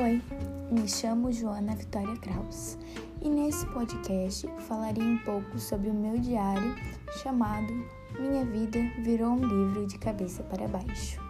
Oi, me chamo Joana Vitória Kraus e nesse podcast falarei um pouco sobre o meu diário chamado Minha Vida Virou um Livro de Cabeça para Baixo.